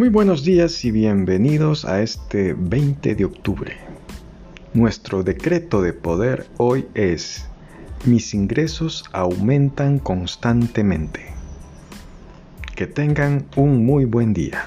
Muy buenos días y bienvenidos a este 20 de octubre. Nuestro decreto de poder hoy es, mis ingresos aumentan constantemente. Que tengan un muy buen día.